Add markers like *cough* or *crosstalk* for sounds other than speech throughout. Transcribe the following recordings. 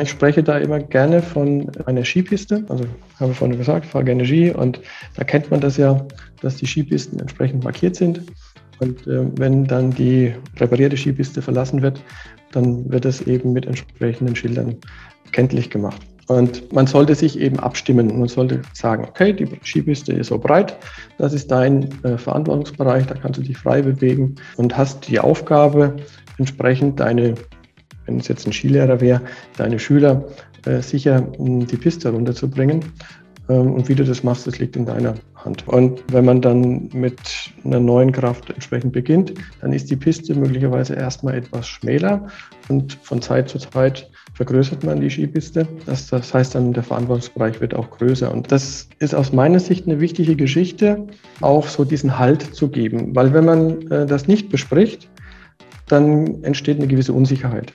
Ich spreche da immer gerne von einer Skipiste. Also habe ich vorhin gesagt, fahre gerne Ski und da kennt man das ja, dass die Skipisten entsprechend markiert sind. Und äh, wenn dann die reparierte Skipiste verlassen wird, dann wird es eben mit entsprechenden Schildern kenntlich gemacht. Und man sollte sich eben abstimmen. Man sollte sagen, okay, die Skipiste ist so breit, das ist dein äh, Verantwortungsbereich, da kannst du dich frei bewegen und hast die Aufgabe, entsprechend deine, wenn es jetzt ein Skilehrer wäre, deine Schüler äh, sicher die Piste runterzubringen. Ähm, und wie du das machst, das liegt in deiner Hand. Und wenn man dann mit einer neuen Kraft entsprechend beginnt, dann ist die Piste möglicherweise erstmal etwas schmäler und von Zeit zu Zeit vergrößert man die Skipiste. Das, das heißt dann, der Verantwortungsbereich wird auch größer. Und das ist aus meiner Sicht eine wichtige Geschichte, auch so diesen Halt zu geben. Weil wenn man äh, das nicht bespricht, dann entsteht eine gewisse Unsicherheit.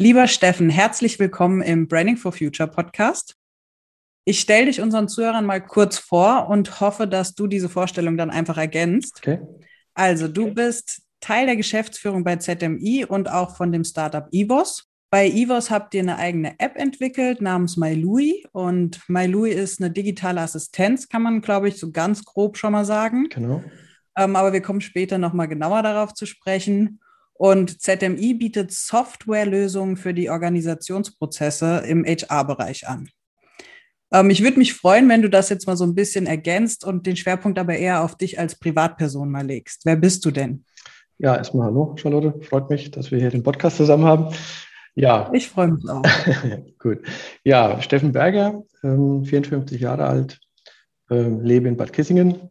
Lieber Steffen, herzlich willkommen im Branding for Future Podcast. Ich stelle dich unseren Zuhörern mal kurz vor und hoffe, dass du diese Vorstellung dann einfach ergänzt. Okay. Also, du bist Teil der Geschäftsführung bei ZMI und auch von dem Startup Evos. Bei Evos habt ihr eine eigene App entwickelt namens MyLui und MyLui ist eine digitale Assistenz, kann man, glaube ich, so ganz grob schon mal sagen. Genau. Ähm, aber wir kommen später nochmal genauer darauf zu sprechen. Und ZMI bietet Softwarelösungen für die Organisationsprozesse im HR-Bereich an. Ähm, ich würde mich freuen, wenn du das jetzt mal so ein bisschen ergänzt und den Schwerpunkt aber eher auf dich als Privatperson mal legst. Wer bist du denn? Ja, erstmal hallo, Charlotte. Freut mich, dass wir hier den Podcast zusammen haben. Ja. Ich freue mich auch. *laughs* Gut. Ja, Steffen Berger, 54 ähm, Jahre alt, ähm, lebe in Bad Kissingen,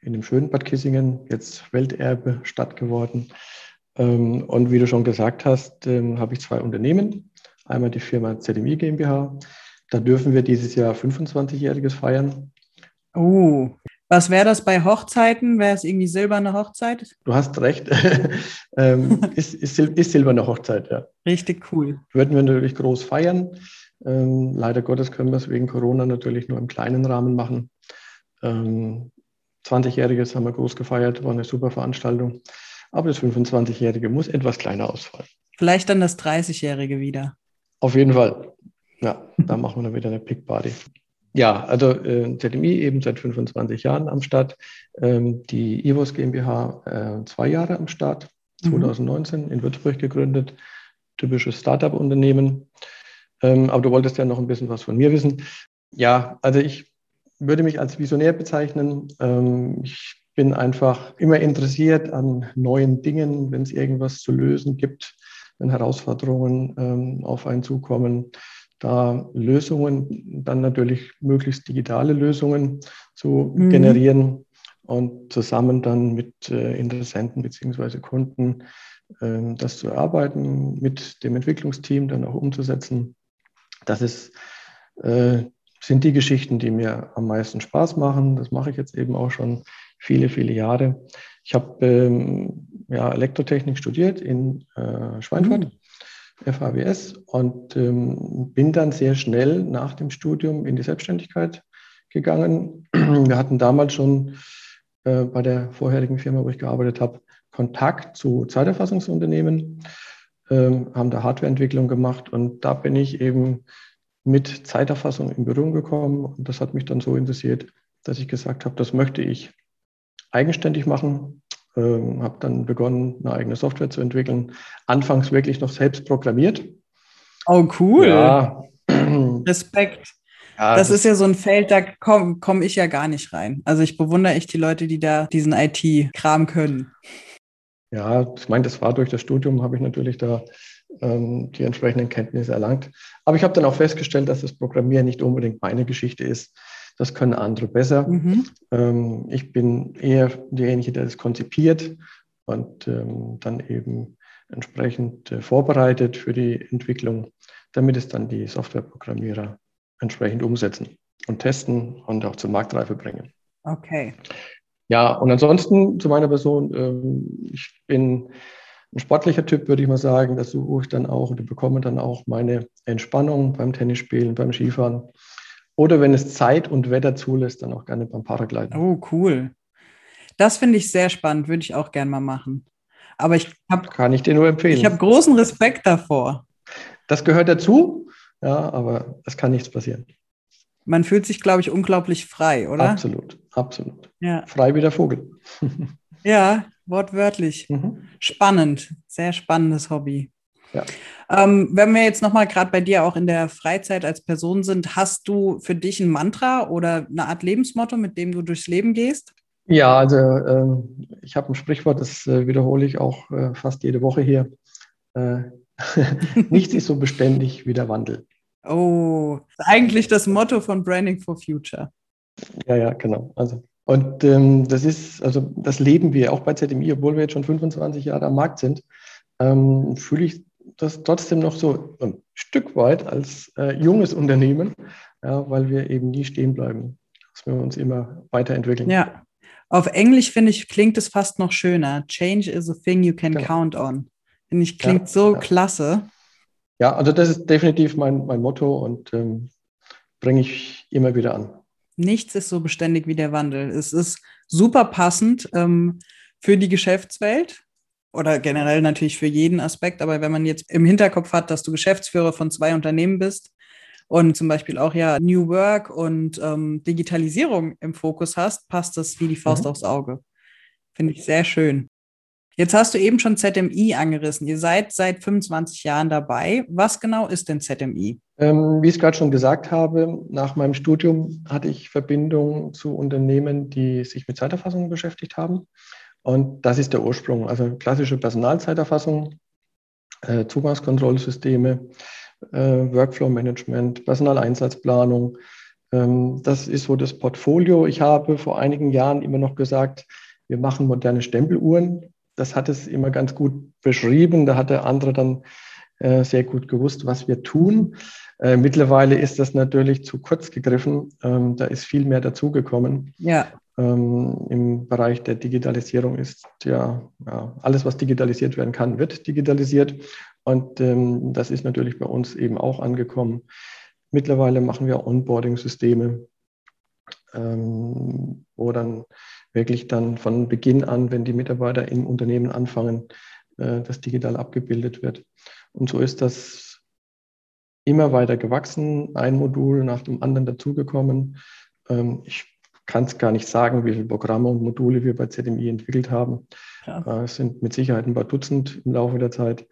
in dem schönen Bad Kissingen, jetzt Welterbe Stadt geworden. Ähm, und wie du schon gesagt hast, ähm, habe ich zwei Unternehmen. Einmal die Firma ZMI GmbH. Da dürfen wir dieses Jahr 25-jähriges feiern. Oh, was wäre das bei Hochzeiten? Wäre es irgendwie silberne Hochzeit? Du hast recht. *laughs* ähm, ist, ist, ist, silberne Hochzeit, ja. Richtig cool. Würden wir natürlich groß feiern. Leider Gottes können wir es wegen Corona natürlich nur im kleinen Rahmen machen. Ähm, 20-jähriges haben wir groß gefeiert, war eine super Veranstaltung. Aber das 25-Jährige muss etwas kleiner ausfallen. Vielleicht dann das 30-Jährige wieder. Auf jeden Fall. Ja, da machen wir dann wieder eine Pick-Party. Ja, also äh, ZMI eben seit 25 Jahren am Start. Ähm, die Ivos GmbH äh, zwei Jahre am Start, 2019 mhm. in Würzburg gegründet. Typisches Startup-Unternehmen. Ähm, aber du wolltest ja noch ein bisschen was von mir wissen. Ja, also ich würde mich als Visionär bezeichnen. Ähm, ich bin einfach immer interessiert an neuen Dingen, wenn es irgendwas zu lösen gibt, wenn Herausforderungen ähm, auf einen zukommen, da Lösungen, dann natürlich möglichst digitale Lösungen zu mhm. generieren und zusammen dann mit äh, Interessenten beziehungsweise Kunden äh, das zu erarbeiten, mit dem Entwicklungsteam dann auch umzusetzen. Das ist, äh, sind die Geschichten, die mir am meisten Spaß machen. Das mache ich jetzt eben auch schon viele, viele Jahre. Ich habe ähm, ja, Elektrotechnik studiert in äh, Schweinfurt, mhm. FAWS, und ähm, bin dann sehr schnell nach dem Studium in die Selbstständigkeit gegangen. Wir hatten damals schon äh, bei der vorherigen Firma, wo ich gearbeitet habe, Kontakt zu Zeiterfassungsunternehmen, ähm, haben da Hardwareentwicklung gemacht und da bin ich eben mit Zeiterfassung in Berührung gekommen und das hat mich dann so interessiert, dass ich gesagt habe, das möchte ich eigenständig machen. Ähm, habe dann begonnen, eine eigene Software zu entwickeln. Anfangs wirklich noch selbst programmiert. Oh, cool. Ja. *clears throat* Respekt. Ja, das, das, ist ja so ein Feld, da komme komm ich ja gar nicht rein. Also ich bewundere echt die Leute, die da diesen IT-Kram können. Ja, ich meine, das war durch das Studium, habe ich natürlich da ähm, die entsprechenden Kenntnisse erlangt. Aber ich habe dann auch festgestellt, dass das Programmieren nicht unbedingt meine Geschichte ist. Das können andere besser. Mhm. Ähm, ich bin eher derjenige, der das konzipiert und ähm, dann eben entsprechend äh, vorbereitet für die Entwicklung, damit es dann die Softwareprogrammierer entsprechend umsetzen und testen und auch zur Marktreife bringen. Okay. Ja, und ansonsten zu meiner Person, ähm, ich bin ein sportlicher Typ, würde ich mal sagen. Da suche ich dann auch oder bekomme dann auch meine Entspannung beim Tennisspielen, beim Skifahren. Oder wenn es Zeit und Wetter zulässt, dann auch gerne beim Paragliden. Oh, cool. Das finde ich sehr spannend, würde ich auch gerne mal machen. Aber ich habe. Kann ich dir nur empfehlen. Ich habe großen Respekt davor. Das gehört dazu, ja, aber es kann nichts passieren. Man fühlt sich, glaube ich, unglaublich frei, oder? Absolut, absolut. Ja. Frei wie der Vogel. *laughs* ja, wortwörtlich. Mhm. Spannend, sehr spannendes Hobby. Ja. Ähm, wenn wir jetzt nochmal gerade bei dir auch in der Freizeit als Person sind, hast du für dich ein Mantra oder eine Art Lebensmotto, mit dem du durchs Leben gehst? Ja, also ähm, ich habe ein Sprichwort, das äh, wiederhole ich auch äh, fast jede Woche hier. Äh, *laughs* nichts ist so beständig wie der Wandel. Oh, eigentlich das Motto von Branding for Future. Ja, ja, genau. Also, und ähm, das ist, also das leben wir auch bei ZMI, obwohl wir jetzt schon 25 Jahre am Markt sind, ähm, fühle ich das trotzdem noch so ein Stück weit als äh, junges Unternehmen, ja, weil wir eben nie stehen bleiben, dass wir uns immer weiterentwickeln. Ja, auf Englisch finde ich, klingt es fast noch schöner. Change is a thing you can genau. count on. Finde ich, klingt ja, so ja. klasse. Ja, also das ist definitiv mein, mein Motto und ähm, bringe ich immer wieder an. Nichts ist so beständig wie der Wandel. Es ist super passend ähm, für die Geschäftswelt oder generell natürlich für jeden Aspekt. Aber wenn man jetzt im Hinterkopf hat, dass du Geschäftsführer von zwei Unternehmen bist und zum Beispiel auch ja New Work und ähm, Digitalisierung im Fokus hast, passt das wie die Faust mhm. aufs Auge. Finde ich sehr schön. Jetzt hast du eben schon ZMI angerissen. Ihr seid seit 25 Jahren dabei. Was genau ist denn ZMI? Ähm, wie ich es gerade schon gesagt habe, nach meinem Studium hatte ich Verbindung zu Unternehmen, die sich mit Zeiterfassung beschäftigt haben. Und das ist der Ursprung. Also klassische Personalzeiterfassung, äh, Zugangskontrollsysteme, äh, Workflow-Management, Personaleinsatzplanung. Ähm, das ist so das Portfolio. Ich habe vor einigen Jahren immer noch gesagt, wir machen moderne Stempeluhren das hat es immer ganz gut beschrieben. Da hat der andere dann äh, sehr gut gewusst, was wir tun. Äh, mittlerweile ist das natürlich zu kurz gegriffen. Ähm, da ist viel mehr dazugekommen. Ja. Ähm, Im Bereich der Digitalisierung ist ja, ja, alles, was digitalisiert werden kann, wird digitalisiert. Und ähm, das ist natürlich bei uns eben auch angekommen. Mittlerweile machen wir Onboarding-Systeme, ähm, wo dann wirklich dann von Beginn an, wenn die Mitarbeiter im Unternehmen anfangen, äh, das digital abgebildet wird. Und so ist das immer weiter gewachsen, ein Modul nach dem anderen dazugekommen. Ähm, ich kann es gar nicht sagen, wie viele Programme und Module wir bei ZMI entwickelt haben. Ja. Äh, es sind mit Sicherheit ein paar Dutzend im Laufe der Zeit.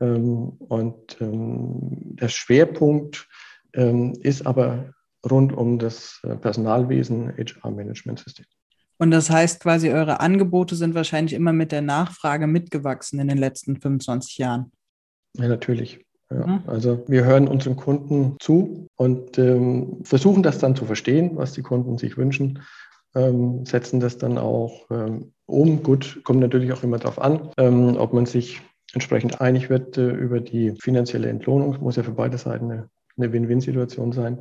Ähm, und ähm, der Schwerpunkt ist aber rund um das äh, Personalwesen, HR-Management-System. Und das heißt quasi, eure Angebote sind wahrscheinlich immer mit der Nachfrage mitgewachsen in den letzten 25 Jahren. Ja, natürlich. Ja. Mhm. Also wir hören unseren Kunden zu und ähm, versuchen das dann zu verstehen, was die Kunden sich wünschen, ähm, setzen das dann auch ähm, um. Gut, kommt natürlich auch immer darauf an, ähm, ob man sich entsprechend einig wird äh, über die finanzielle Entlohnung. Muss ja für beide Seiten eine, eine Win-Win-Situation sein.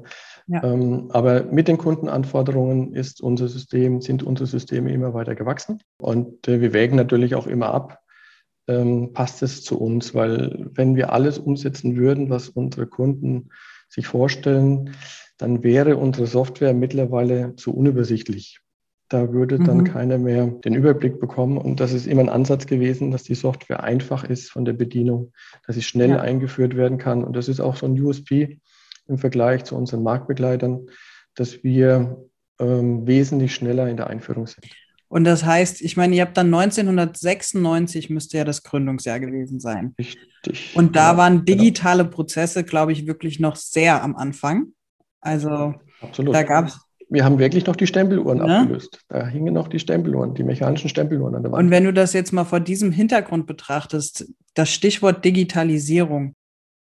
Ja. Ähm, aber mit den Kundenanforderungen ist unser System, sind unsere Systeme immer weiter gewachsen. Und äh, wir wägen natürlich auch immer ab, ähm, passt es zu uns, weil wenn wir alles umsetzen würden, was unsere Kunden sich vorstellen, dann wäre unsere Software mittlerweile zu unübersichtlich. Da würde dann mhm. keiner mehr den Überblick bekommen. Und das ist immer ein Ansatz gewesen, dass die Software einfach ist von der Bedienung, dass sie schnell ja. eingeführt werden kann. Und das ist auch so ein USP, im Vergleich zu unseren Marktbegleitern, dass wir ähm, wesentlich schneller in der Einführung sind. Und das heißt, ich meine, ihr habt dann 1996 müsste ja das Gründungsjahr gewesen sein. Richtig. Und da ja, waren genau. digitale genau. Prozesse, glaube ich, wirklich noch sehr am Anfang. Also Absolut. da gab es. Wir haben wirklich noch die Stempeluhren ne? abgelöst. Da hingen noch die Stempeluhren, die mechanischen Stempeluhren an der Wand. Und wenn du das jetzt mal vor diesem Hintergrund betrachtest, das Stichwort Digitalisierung,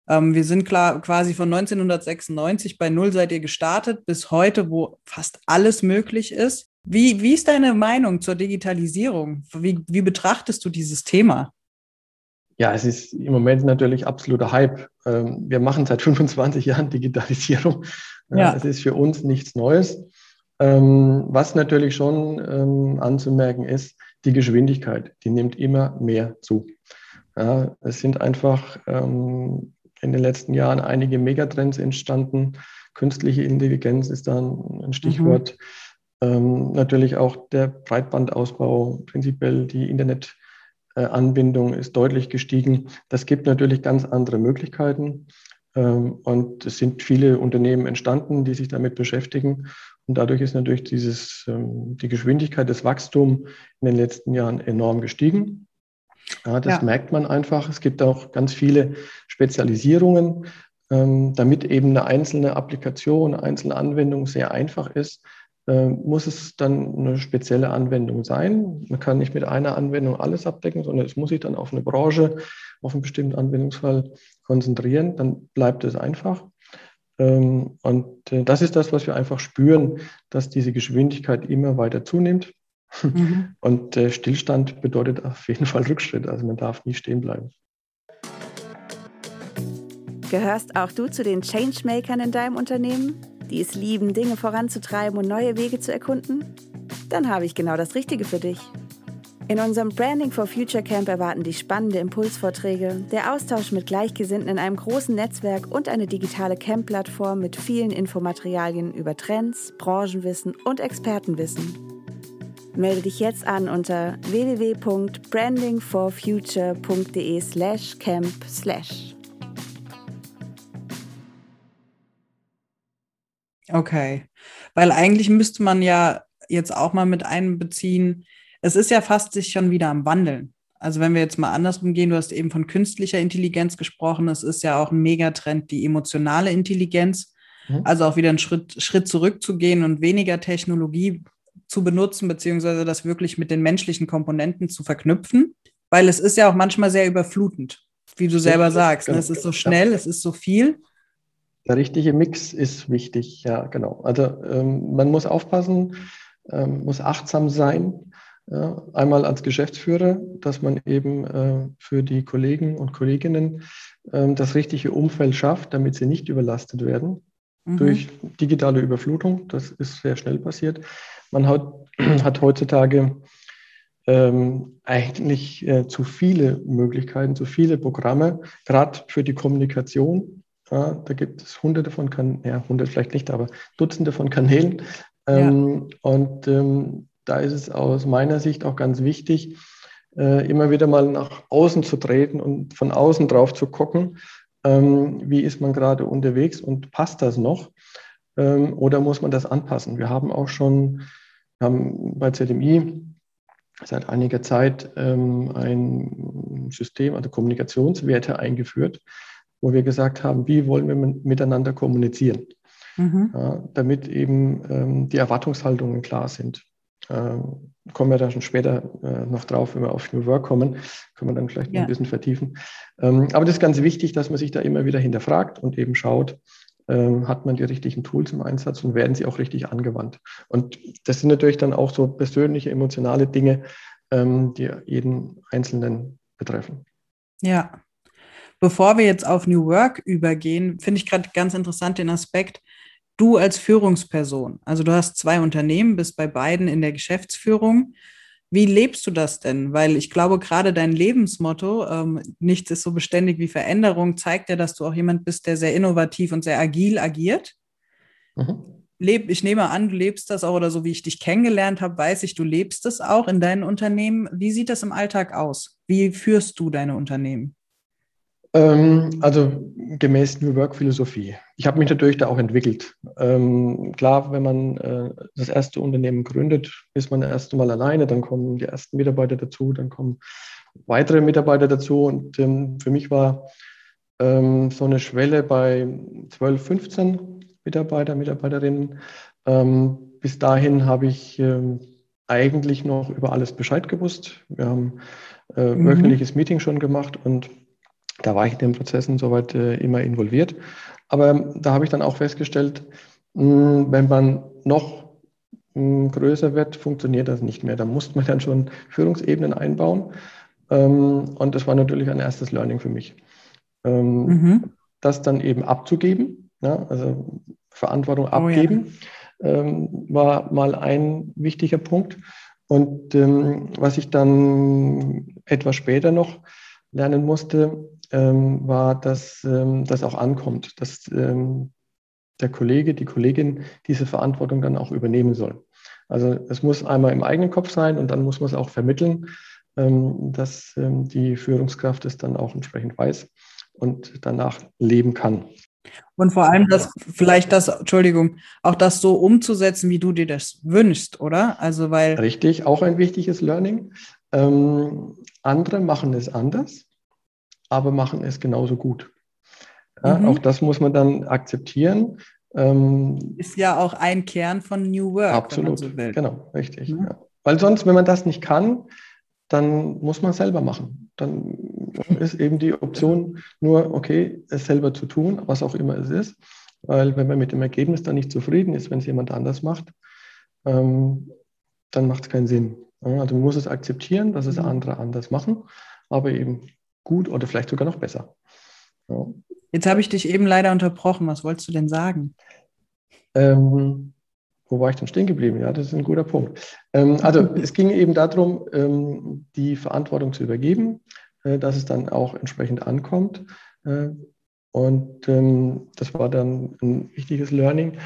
ähm, wir sind klar quasi von 1996 bei Null seid ihr gestartet bis heute, wo fast alles möglich ist. Wie, wie ist deine Meinung zur Digitalisierung? Wie, wie betrachtest du dieses Thema? Ja, es ist im Moment natürlich absoluter Hype. Ähm, wir machen seit *laughs* 25 Jahren Digitalisierung. Ja. Es ist für uns nichts Neues. Ähm, was natürlich schon ähm, anzumerken ist, die Geschwindigkeit, die nimmt immer mehr zu. Ja, es sind einfach in den letzten Jahren einige Megatrends entstanden. Künstliche Intelligenz ist dann ein Stichwort. Mhm. Natürlich auch der Breitbandausbau, prinzipiell die Internet- äh, ist deutlich gestiegen. Das gibt natürlich ganz andere Möglichkeiten. Ähm, und es sind viele Unternehmen entstanden, die sich damit beschäftigen. Und dadurch ist natürlich dieses, ähm, die Geschwindigkeit des Wachstums in den letzten Jahren enorm gestiegen. Ja, das ja. merkt man einfach. Es gibt auch ganz viele Spezialisierungen, ähm, damit eben eine einzelne Applikation, eine einzelne Anwendung sehr einfach ist, muss es dann eine spezielle Anwendung sein. Man kann nicht mit einer Anwendung alles abdecken, sondern es muss sich dann auf eine Branche, auf einen bestimmten Anwendungsfall konzentrieren. Dann bleibt es einfach. Ähm, und äh, das ist das, was wir einfach spüren, dass diese Geschwindigkeit immer weiter zunimmt. Mhm. *laughs* Und äh, Stillstand bedeutet auf jeden Fall Rückschritt. Also man darf nie stehen bleiben. Gehörst auch du zu den Changemakern in deinem Unternehmen? Die es lieben, Dinge voranzutreiben und neue Wege zu erkunden? Dann habe ich genau das Richtige für dich. In unserem Branding for Future Camp erwarten dich spannende Impulsvorträge, der Austausch mit Gleichgesinnten in einem großen Netzwerk und eine digitale Camp-Plattform mit vielen Infomaterialien über Trends, Branchenwissen und Expertenwissen. Melde dich jetzt an unter www.brandingforfuture.de/camp/. Okay, weil eigentlich müsste man ja jetzt auch mal mit einbeziehen, es ist ja fast sich schon wieder am Wandeln. Also wenn wir jetzt mal andersrum gehen, du hast eben von künstlicher Intelligenz gesprochen, es ist ja auch ein Megatrend, die emotionale Intelligenz, mhm. also auch wieder einen Schritt, Schritt zurückzugehen und weniger Technologie zu benutzen, beziehungsweise das wirklich mit den menschlichen Komponenten zu verknüpfen, weil es ist ja auch manchmal sehr überflutend, wie du selber sagst. Ne? Es ist so schnell, es ist so viel. Der richtige Mix ist wichtig, ja, genau. Also ähm, man muss aufpassen, ähm, muss achtsam sein. Ja, einmal als Geschäftsführer, dass man eben äh, für die Kollegen und Kolleginnen äh, das richtige Umfeld schafft, damit sie nicht überlastet werden mhm. durch digitale Überflutung. Das ist sehr schnell passiert. Man hat, *clears throat* hat heutzutage ähm, eigentlich äh, zu viele Möglichkeiten, zu viele Programme, gerade für die Kommunikation. Ja, da gibt es hunderte von Kanälen, ja, hundert vielleicht nicht, aber Dutzende von Kanälen. Ähm, ja. Und ähm, da ist es aus meiner Sicht auch ganz wichtig, äh, immer wieder mal nach außen zu treten und von außen drauf zu gucken, ähm, wie ist man gerade unterwegs und passt das noch ähm, oder muss man das anpassen? Wir haben auch schon wir haben bei ZMI seit einiger Zeit ähm, ein System, also Kommunikationswerte eingeführt, wo wir gesagt haben, wie wollen wir miteinander kommunizieren, mhm. ja, damit eben ähm, die Erwartungshaltungen klar sind. Ähm, kommen wir da schon später äh, noch drauf, wenn wir auf New Work kommen, können wir dann vielleicht ja. ein bisschen vertiefen. Ähm, aber das ist ganz wichtig, dass man sich da immer wieder hinterfragt und eben schaut, ähm, hat man die richtigen Tools im Einsatz und werden sie auch richtig angewandt. Und das sind natürlich dann auch so persönliche, emotionale Dinge, ähm, die jeden Einzelnen betreffen. Ja, Bevor wir jetzt auf New Work übergehen, finde ich gerade ganz interessant den Aspekt, du als Führungsperson, also du hast zwei Unternehmen, bist bei beiden in der Geschäftsführung. Wie lebst du das denn? Weil ich glaube, gerade dein Lebensmotto, ähm, nichts ist so beständig wie Veränderung, zeigt ja, dass du auch jemand bist, der sehr innovativ und sehr agil agiert. Mhm. Leb, ich nehme an, du lebst das auch oder so wie ich dich kennengelernt habe, weiß ich, du lebst es auch in deinen Unternehmen. Wie sieht das im Alltag aus? Wie führst du deine Unternehmen? Ähm, also gemäß New Work Philosophie. Ich habe mich natürlich da auch entwickelt. Ähm, klar, wenn man äh, das erste Unternehmen gründet, ist man das erste Mal alleine, dann kommen die ersten Mitarbeiter dazu, dann kommen weitere Mitarbeiter dazu. Und ähm, für mich war so eine Schwelle bei 12, 15 Mitarbeiter, Mitarbeiterinnen. Bis dahin habe ich eigentlich noch über alles Bescheid gewusst. Wir haben äh, mhm. wöchentliches Meeting schon gemacht und da war ich in den Prozessen soweit äh, immer involviert. Aber ähm, da habe ich dann auch festgestellt, mh, hm, wenn man noch mh, hm, größer wird, funktioniert das nicht mehr. Da muss man dann schon Führungsebenen einbauen. Ähm, und das war natürlich ein erstes Learning für mich. Ähm, mhm. Das dann eben abzugeben, ja, also Verantwortung abgeben, oh, ja. ähm, war mal ein wichtiger Punkt. Und ähm, was ich dann etwas später noch lernen musste, ähm, war, dass ähm, das auch ankommt, dass ähm, der Kollege, die Kollegin diese Verantwortung dann auch übernehmen soll. Also es muss einmal im eigenen Kopf sein und dann muss man es auch vermitteln, ähm, dass ähm, die Führungskraft es dann auch entsprechend weiß und danach leben kann. Und vor allem das, vielleicht das, Entschuldigung, auch das so umzusetzen, wie du dir das wünschst, oder? Also weil. Richtig, auch ein wichtiges Learning. Ähm, andere machen es anders, aber machen es genauso gut. Ja, mhm. Auch das muss man dann akzeptieren. Ähm, ist ja auch ein Kern von New Work. Absolut, so genau, richtig. Mhm. Ja. Weil sonst, wenn man das nicht kann, dann muss man es selber machen. Dann *laughs* ist eben die Option nur, okay, es selber zu tun, was auch immer es ist. Weil wenn man mit dem Ergebnis dann nicht zufrieden ist, wenn es jemand anders macht, ähm, dann macht es keinen Sinn. Also man muss es akzeptieren, dass es mhm. andere anders machen, aber eben gut oder vielleicht sogar noch besser. Ja. Jetzt habe ich dich eben leider unterbrochen. Was wolltest du denn sagen? Ähm, wo war ich denn stehen geblieben? Ja, das ist ein guter Punkt. Ähm, also *laughs* es ging eben darum, ähm, die Verantwortung zu übergeben, äh, dass es dann auch entsprechend ankommt. Äh, und ähm, das war dann ein wichtiges Learning.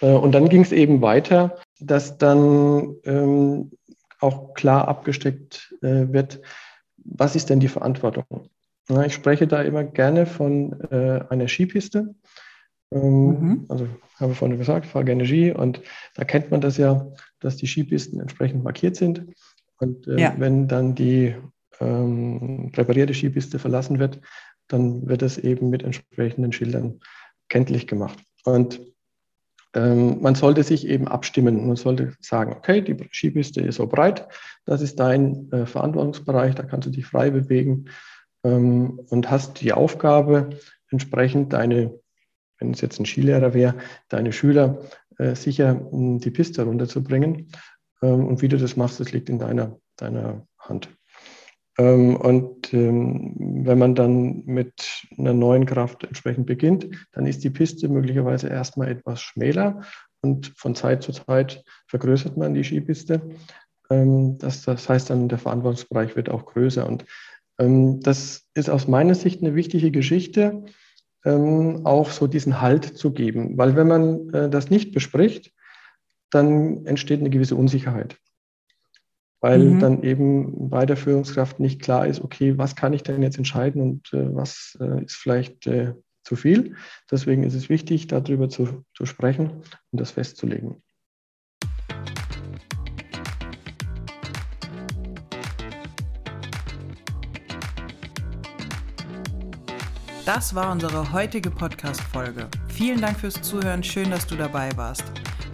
Äh, und dann ging es eben weiter, dass dann ähm, auch klar abgesteckt äh, wird, was ist denn die Verantwortung? Ja, ich spreche da immer gerne von äh, einer Skipiste. Ähm, mhm. Also habe ich vorhin gesagt, fahre gerne Ski und da kennt man das ja, dass die Skipisten entsprechend markiert sind. Und äh, ja. wenn dann die ähm, präparierte Skipiste verlassen wird, dann wird es eben mit entsprechenden Schildern kenntlich gemacht. Und ähm, man sollte sich eben abstimmen. Man sollte sagen, okay, die Skipiste ist so breit, das ist dein äh, Verantwortungsbereich, da kannst du dich frei bewegen ähm, und hast die Aufgabe, entsprechend deine, wenn es jetzt ein Skilehrer wäre, deine Schüler äh, sicher die Piste runterzubringen. Ähm, und wie du das machst, das liegt in deiner, deiner Hand. Ähm, und ähm, wenn man dann mit einer neuen Kraft entsprechend beginnt, dann ist die Piste möglicherweise erstmal etwas schmäler und von Zeit zu Zeit vergrößert man die Skipiste. Ähm, das, das heißt dann, der Verantwortungsbereich wird auch größer. Und das ist aus meiner Sicht eine wichtige Geschichte, auch so diesen Halt zu geben. Weil wenn man äh, das nicht bespricht, dann entsteht eine gewisse Unsicherheit. Weil mhm. dann eben bei der Führungskraft nicht klar ist, okay, was kann ich denn jetzt entscheiden und äh, was äh, ist vielleicht zu viel. Deswegen ist es wichtig, darüber zu, zu sprechen und das festzulegen. Das war unsere heutige Podcast-Folge. Vielen Dank fürs Zuhören, schön, dass du dabei warst.